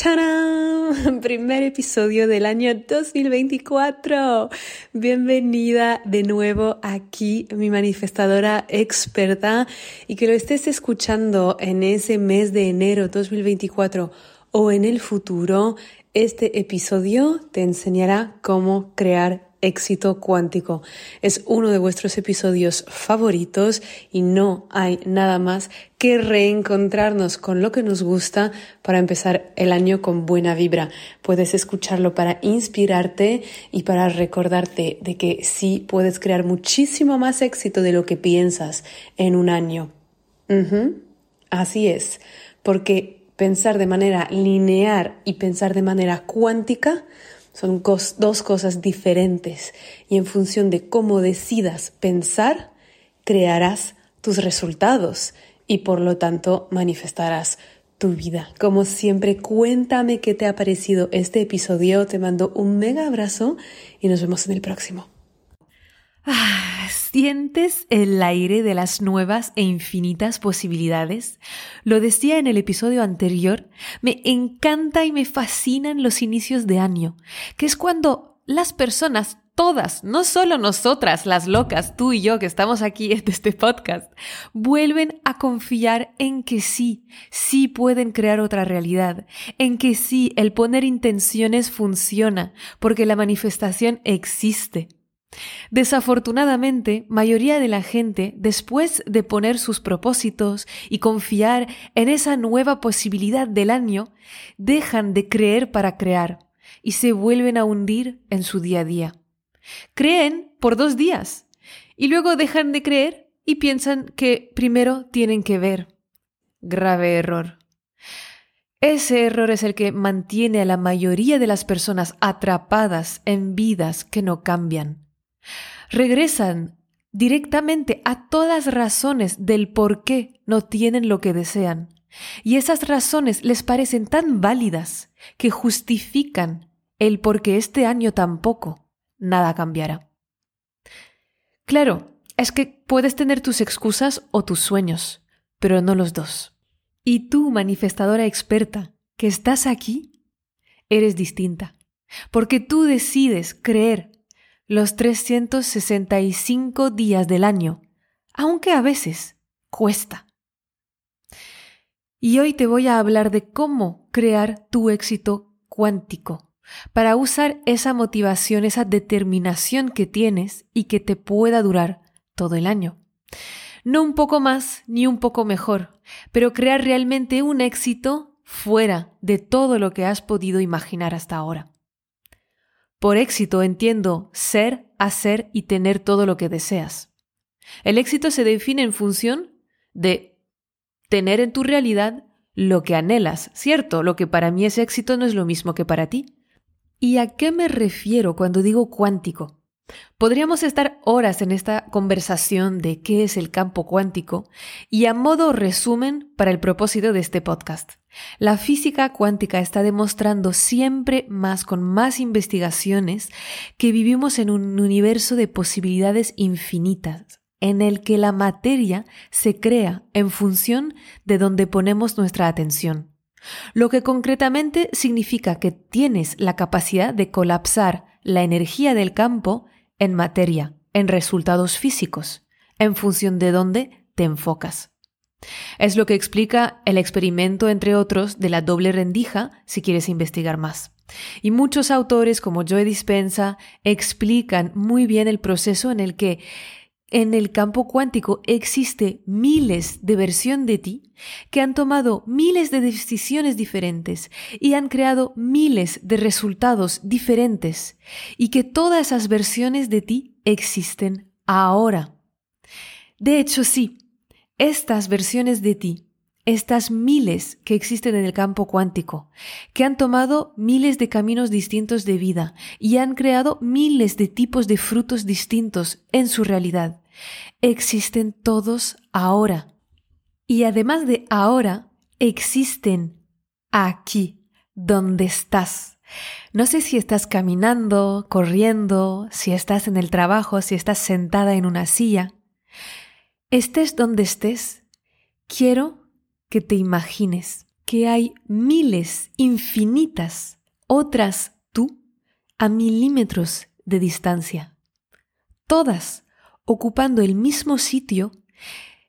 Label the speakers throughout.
Speaker 1: ¡Tarán! Primer episodio del año 2024. Bienvenida de nuevo aquí, mi manifestadora experta, y que lo estés escuchando en ese mes de enero 2024 o en el futuro. Este episodio te enseñará cómo crear éxito cuántico. Es uno de vuestros episodios favoritos y no hay nada más que reencontrarnos con lo que nos gusta para empezar el año con buena vibra. Puedes escucharlo para inspirarte y para recordarte de que sí puedes crear muchísimo más éxito de lo que piensas en un año. Así es, porque pensar de manera lineal y pensar de manera cuántica son dos cosas diferentes y en función de cómo decidas pensar, crearás tus resultados y por lo tanto manifestarás tu vida. Como siempre, cuéntame qué te ha parecido este episodio. Te mando un mega abrazo y nos vemos en el próximo. Ah, ¿Sientes el aire de las nuevas e infinitas posibilidades? Lo decía en el episodio anterior, me encanta y me fascinan los inicios de año, que es cuando las personas, todas, no solo nosotras, las locas, tú y yo que estamos aquí en este podcast, vuelven a confiar en que sí, sí pueden crear otra realidad, en que sí, el poner intenciones funciona, porque la manifestación existe. Desafortunadamente, mayoría de la gente, después de poner sus propósitos y confiar en esa nueva posibilidad del año, dejan de creer para crear y se vuelven a hundir en su día a día. Creen por dos días y luego dejan de creer y piensan que primero tienen que ver. Grave error. Ese error es el que mantiene a la mayoría de las personas atrapadas en vidas que no cambian regresan directamente a todas razones del por qué no tienen lo que desean. Y esas razones les parecen tan válidas que justifican el por qué este año tampoco nada cambiará. Claro, es que puedes tener tus excusas o tus sueños, pero no los dos. Y tú, manifestadora experta, que estás aquí, eres distinta, porque tú decides creer los 365 días del año, aunque a veces cuesta. Y hoy te voy a hablar de cómo crear tu éxito cuántico para usar esa motivación, esa determinación que tienes y que te pueda durar todo el año. No un poco más ni un poco mejor, pero crear realmente un éxito fuera de todo lo que has podido imaginar hasta ahora. Por éxito entiendo ser, hacer y tener todo lo que deseas. El éxito se define en función de tener en tu realidad lo que anhelas, ¿cierto? Lo que para mí es éxito no es lo mismo que para ti. ¿Y a qué me refiero cuando digo cuántico? Podríamos estar horas en esta conversación de qué es el campo cuántico y a modo resumen para el propósito de este podcast. La física cuántica está demostrando siempre más con más investigaciones que vivimos en un universo de posibilidades infinitas, en el que la materia se crea en función de donde ponemos nuestra atención. Lo que concretamente significa que tienes la capacidad de colapsar la energía del campo en materia, en resultados físicos, en función de dónde te enfocas. Es lo que explica el experimento, entre otros, de la doble rendija, si quieres investigar más. Y muchos autores, como Joe Dispensa, explican muy bien el proceso en el que en el campo cuántico existe miles de versiones de ti que han tomado miles de decisiones diferentes y han creado miles de resultados diferentes y que todas esas versiones de ti existen ahora. De hecho, sí, estas versiones de ti estas miles que existen en el campo cuántico, que han tomado miles de caminos distintos de vida y han creado miles de tipos de frutos distintos en su realidad. Existen todos ahora. Y además de ahora, existen aquí, donde estás. No sé si estás caminando, corriendo, si estás en el trabajo, si estás sentada en una silla. Estés donde estés, quiero que te imagines que hay miles, infinitas, otras tú a milímetros de distancia, todas ocupando el mismo sitio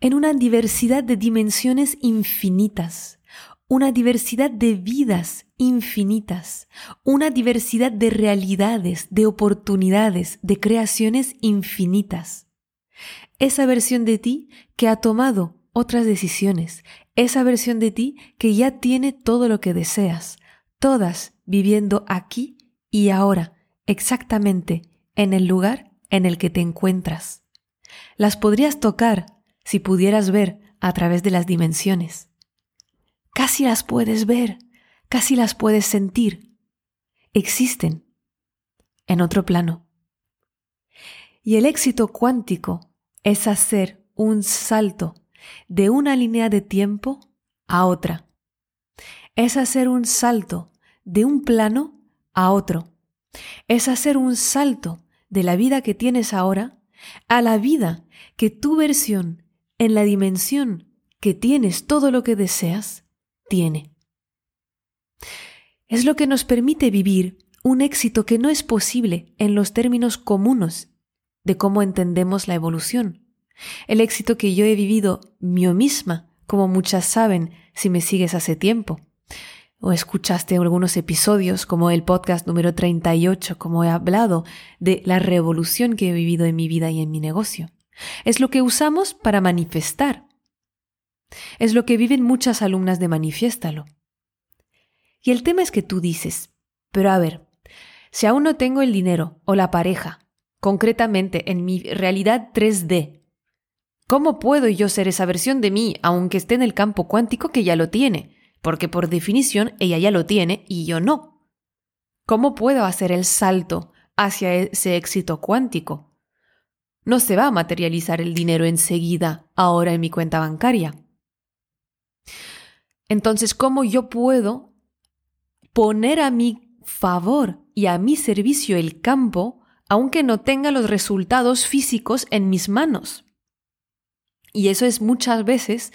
Speaker 1: en una diversidad de dimensiones infinitas, una diversidad de vidas infinitas, una diversidad de realidades, de oportunidades, de creaciones infinitas. Esa versión de ti que ha tomado otras decisiones, esa versión de ti que ya tiene todo lo que deseas, todas viviendo aquí y ahora, exactamente en el lugar en el que te encuentras. Las podrías tocar si pudieras ver a través de las dimensiones. Casi las puedes ver, casi las puedes sentir. Existen en otro plano. Y el éxito cuántico es hacer un salto de una línea de tiempo a otra. Es hacer un salto de un plano a otro. Es hacer un salto de la vida que tienes ahora a la vida que tu versión en la dimensión que tienes todo lo que deseas tiene. Es lo que nos permite vivir un éxito que no es posible en los términos comunes de cómo entendemos la evolución. El éxito que yo he vivido yo misma, como muchas saben si me sigues hace tiempo. O escuchaste algunos episodios como el podcast número 38, como he hablado de la revolución que he vivido en mi vida y en mi negocio. Es lo que usamos para manifestar. Es lo que viven muchas alumnas de Manifiéstalo. Y el tema es que tú dices, pero a ver, si aún no tengo el dinero o la pareja, concretamente en mi realidad 3D, ¿Cómo puedo yo ser esa versión de mí aunque esté en el campo cuántico que ya lo tiene? Porque por definición ella ya lo tiene y yo no. ¿Cómo puedo hacer el salto hacia ese éxito cuántico? No se va a materializar el dinero enseguida, ahora en mi cuenta bancaria. Entonces, ¿cómo yo puedo poner a mi favor y a mi servicio el campo, aunque no tenga los resultados físicos en mis manos? Y eso es muchas veces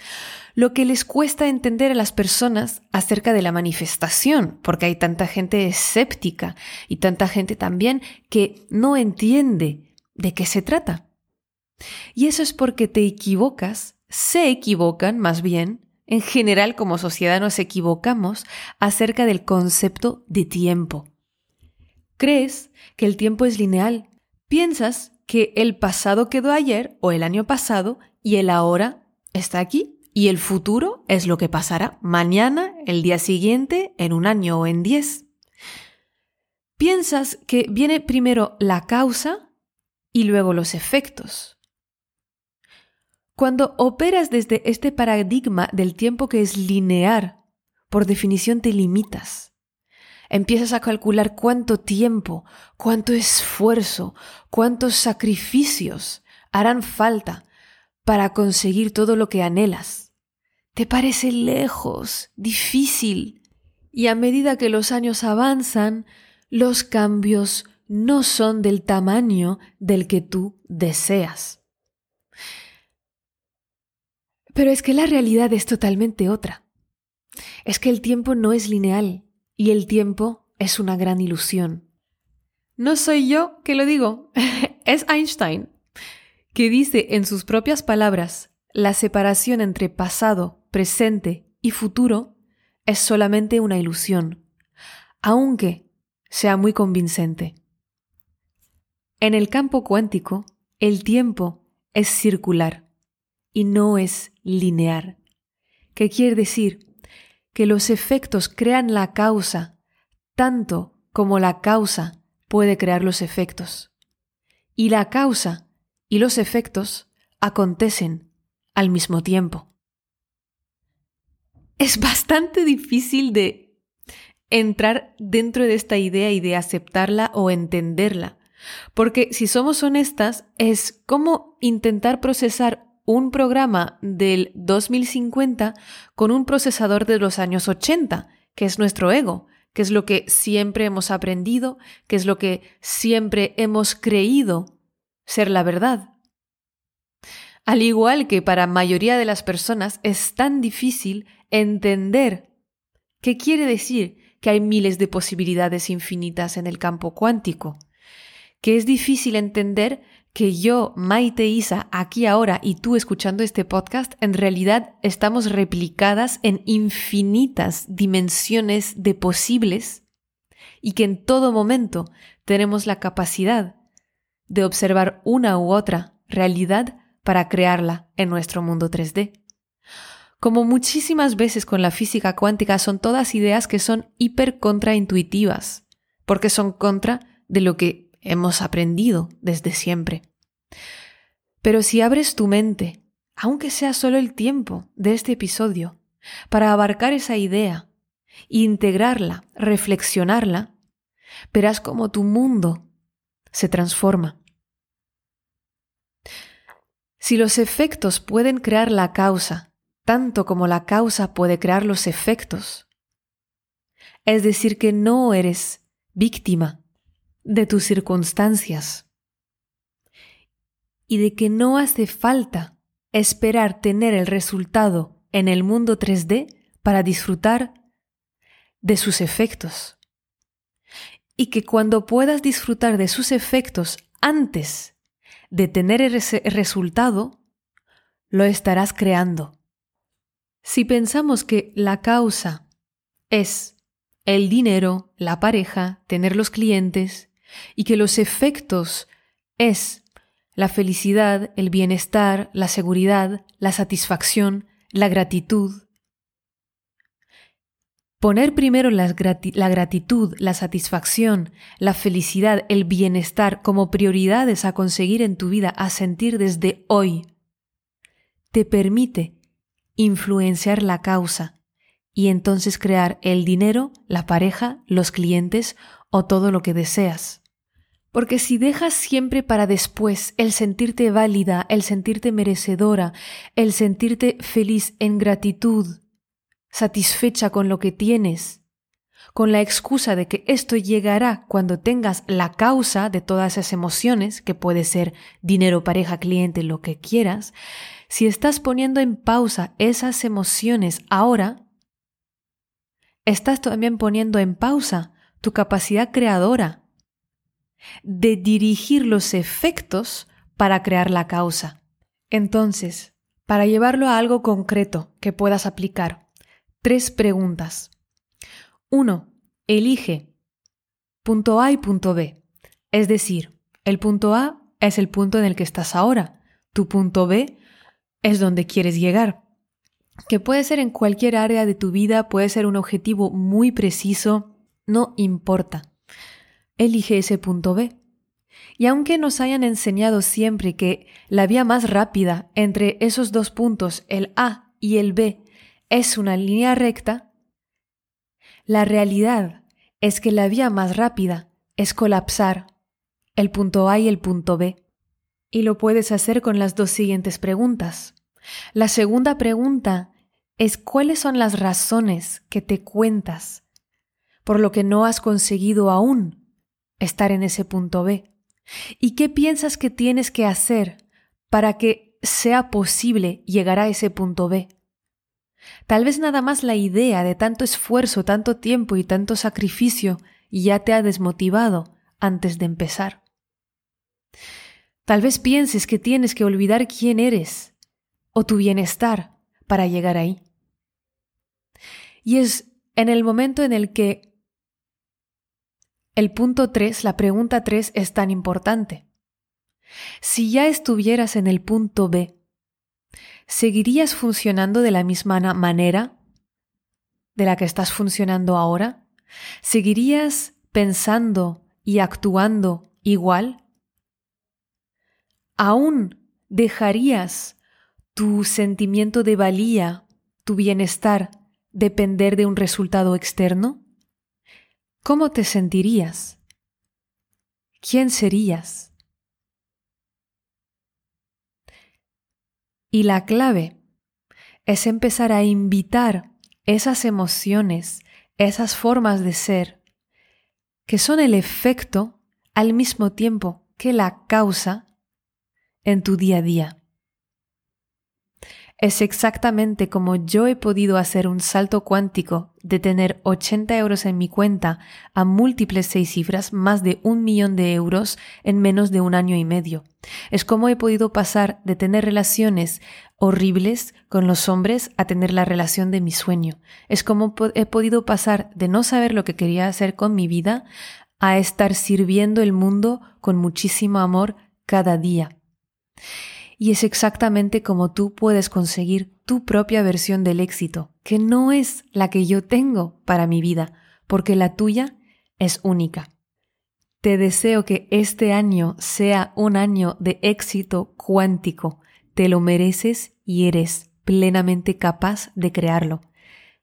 Speaker 1: lo que les cuesta entender a las personas acerca de la manifestación, porque hay tanta gente escéptica y tanta gente también que no entiende de qué se trata. Y eso es porque te equivocas, se equivocan más bien, en general como sociedad nos equivocamos acerca del concepto de tiempo. Crees que el tiempo es lineal, piensas que el pasado quedó ayer o el año pasado y el ahora está aquí y el futuro es lo que pasará mañana, el día siguiente, en un año o en diez. Piensas que viene primero la causa y luego los efectos. Cuando operas desde este paradigma del tiempo que es lineal, por definición te limitas. Empiezas a calcular cuánto tiempo, cuánto esfuerzo, cuántos sacrificios harán falta para conseguir todo lo que anhelas. Te parece lejos, difícil, y a medida que los años avanzan, los cambios no son del tamaño del que tú deseas. Pero es que la realidad es totalmente otra. Es que el tiempo no es lineal y el tiempo es una gran ilusión. No soy yo que lo digo, es Einstein que dice en sus propias palabras, la separación entre pasado, presente y futuro es solamente una ilusión, aunque sea muy convincente. En el campo cuántico, el tiempo es circular y no es lineal. ¿Qué quiere decir? Que los efectos crean la causa tanto como la causa puede crear los efectos. Y la causa y los efectos acontecen al mismo tiempo. Es bastante difícil de entrar dentro de esta idea y de aceptarla o entenderla. Porque si somos honestas, es como intentar procesar un programa del 2050 con un procesador de los años 80, que es nuestro ego, que es lo que siempre hemos aprendido, que es lo que siempre hemos creído ser la verdad. Al igual que para mayoría de las personas es tan difícil entender qué quiere decir que hay miles de posibilidades infinitas en el campo cuántico, que es difícil entender que yo, Maite Isa, aquí ahora y tú escuchando este podcast, en realidad estamos replicadas en infinitas dimensiones de posibles y que en todo momento tenemos la capacidad de observar una u otra realidad para crearla en nuestro mundo 3D. Como muchísimas veces con la física cuántica, son todas ideas que son hiper contraintuitivas, porque son contra de lo que hemos aprendido desde siempre. Pero si abres tu mente, aunque sea solo el tiempo de este episodio, para abarcar esa idea, integrarla, reflexionarla, verás cómo tu mundo se transforma. Si los efectos pueden crear la causa tanto como la causa puede crear los efectos. Es decir, que no eres víctima de tus circunstancias y de que no hace falta esperar tener el resultado en el mundo 3D para disfrutar de sus efectos. Y que cuando puedas disfrutar de sus efectos antes de tener ese resultado, lo estarás creando. Si pensamos que la causa es el dinero, la pareja, tener los clientes, y que los efectos es la felicidad, el bienestar, la seguridad, la satisfacción, la gratitud. Poner primero la, gratitud, la satisfacción, la felicidad, el bienestar como prioridades a conseguir en tu vida, a sentir desde hoy, te permite influenciar la causa y entonces crear el dinero, la pareja, los clientes o todo lo que deseas. Porque si dejas siempre para después el sentirte válida, el sentirte merecedora, el sentirte feliz en gratitud, satisfecha con lo que tienes, con la excusa de que esto llegará cuando tengas la causa de todas esas emociones, que puede ser dinero, pareja, cliente, lo que quieras, si estás poniendo en pausa esas emociones ahora, estás también poniendo en pausa tu capacidad creadora de dirigir los efectos para crear la causa. Entonces, para llevarlo a algo concreto que puedas aplicar, tres preguntas. Uno, elige punto A y punto B. Es decir, el punto A es el punto en el que estás ahora. Tu punto B es donde quieres llegar. Que puede ser en cualquier área de tu vida, puede ser un objetivo muy preciso, no importa. Elige ese punto B. Y aunque nos hayan enseñado siempre que la vía más rápida entre esos dos puntos, el A y el B, es una línea recta, la realidad es que la vía más rápida es colapsar el punto A y el punto B. Y lo puedes hacer con las dos siguientes preguntas. La segunda pregunta es cuáles son las razones que te cuentas por lo que no has conseguido aún estar en ese punto B. ¿Y qué piensas que tienes que hacer para que sea posible llegar a ese punto B? Tal vez nada más la idea de tanto esfuerzo, tanto tiempo y tanto sacrificio ya te ha desmotivado antes de empezar. Tal vez pienses que tienes que olvidar quién eres o tu bienestar para llegar ahí. Y es en el momento en el que el punto 3, la pregunta 3 es tan importante. Si ya estuvieras en el punto B, ¿seguirías funcionando de la misma manera de la que estás funcionando ahora? ¿Seguirías pensando y actuando igual? ¿Aún dejarías tu sentimiento de valía, tu bienestar, depender de un resultado externo? ¿Cómo te sentirías? ¿Quién serías? Y la clave es empezar a invitar esas emociones, esas formas de ser, que son el efecto al mismo tiempo que la causa en tu día a día. Es exactamente como yo he podido hacer un salto cuántico de tener 80 euros en mi cuenta a múltiples seis cifras, más de un millón de euros en menos de un año y medio. Es como he podido pasar de tener relaciones horribles con los hombres a tener la relación de mi sueño. Es como he podido pasar de no saber lo que quería hacer con mi vida a estar sirviendo el mundo con muchísimo amor cada día. Y es exactamente como tú puedes conseguir tu propia versión del éxito, que no es la que yo tengo para mi vida, porque la tuya es única. Te deseo que este año sea un año de éxito cuántico. Te lo mereces y eres plenamente capaz de crearlo.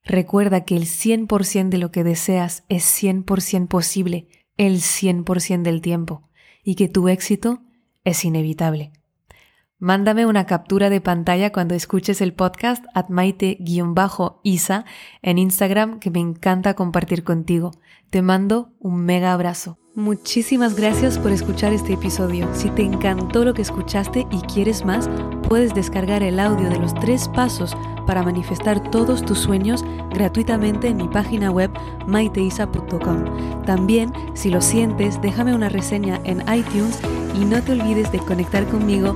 Speaker 1: Recuerda que el 100% de lo que deseas es 100% posible el 100% del tiempo y que tu éxito es inevitable. Mándame una captura de pantalla cuando escuches el podcast at maite-isa en Instagram que me encanta compartir contigo. Te mando un mega abrazo. Muchísimas gracias por escuchar este episodio. Si te encantó lo que escuchaste y quieres más, puedes descargar el audio de los tres pasos para manifestar todos tus sueños gratuitamente en mi página web maiteisa.com. También, si lo sientes, déjame una reseña en iTunes y no te olvides de conectar conmigo